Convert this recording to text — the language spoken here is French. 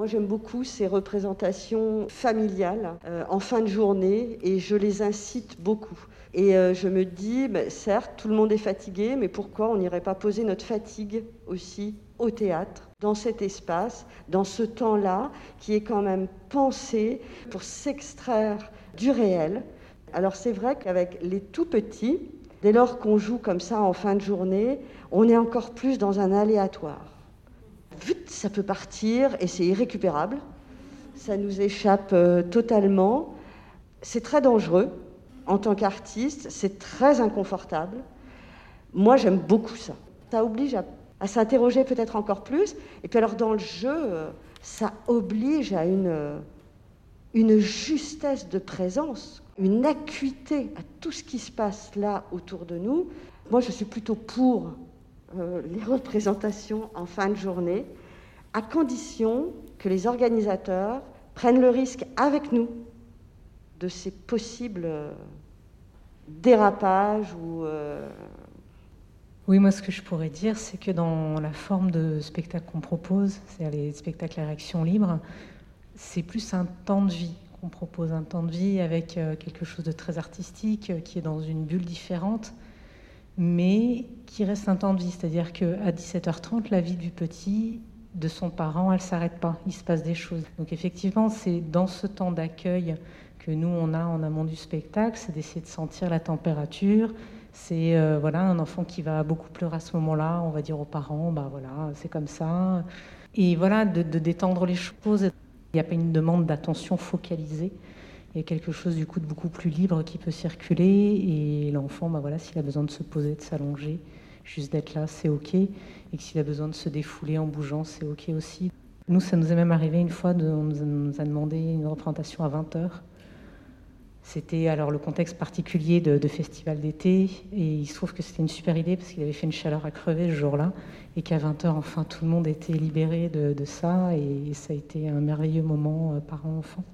Moi, j'aime beaucoup ces représentations familiales euh, en fin de journée et je les incite beaucoup. Et euh, je me dis, ben, certes, tout le monde est fatigué, mais pourquoi on n'irait pas poser notre fatigue aussi au théâtre, dans cet espace, dans ce temps-là, qui est quand même pensé pour s'extraire du réel. Alors c'est vrai qu'avec les tout petits, dès lors qu'on joue comme ça en fin de journée, on est encore plus dans un aléatoire ça peut partir et c'est irrécupérable. Ça nous échappe euh, totalement. C'est très dangereux en tant qu'artiste, c'est très inconfortable. Moi, j'aime beaucoup ça. Ça oblige à, s'interroger peut-être encore plus. Et puis alors dans le jeu, euh, ça oblige à une, euh, une justesse de présence, une acuité à tout ce qui se passe là autour de nous. Moi, je suis plutôt pour euh, les représentations en fin de journée, à condition que les organisateurs prennent le risque avec nous de ces possibles euh, dérapages ou... Euh, oui, moi ce que je pourrais dire, c'est que dans la forme de spectacle qu'on propose, c'est-à-dire les spectacles à réaction libre, c'est plus un temps de vie qu'on propose, un temps de vie avec quelque chose de très artistique, qui est dans une bulle différente, mais qui reste un temps de vie. C'est-à-dire qu'à 17h30, la vie du petit, de son parent, elle ne s'arrête pas. Il se passe des choses. Donc effectivement, c'est dans ce temps d'accueil que nous, on a en amont du spectacle, c'est d'essayer de sentir la température. C'est euh, voilà un enfant qui va beaucoup pleurer à ce moment-là. On va dire aux parents, bah voilà, c'est comme ça. Et voilà, de détendre les choses. Il n'y a pas une demande d'attention focalisée il y a quelque chose du coup de beaucoup plus libre qui peut circuler et l'enfant, bah voilà, s'il a besoin de se poser, de s'allonger, juste d'être là, c'est ok. Et s'il a besoin de se défouler en bougeant, c'est ok aussi. Nous, ça nous est même arrivé une fois, on nous a demandé une représentation à 20h. C'était alors le contexte particulier de, festival d'été et il se trouve que c'était une super idée parce qu'il avait fait une chaleur à crever ce jour-là et qu'à 20h, enfin, tout le monde était libéré de, ça et ça a été un merveilleux moment euh, parents-enfants.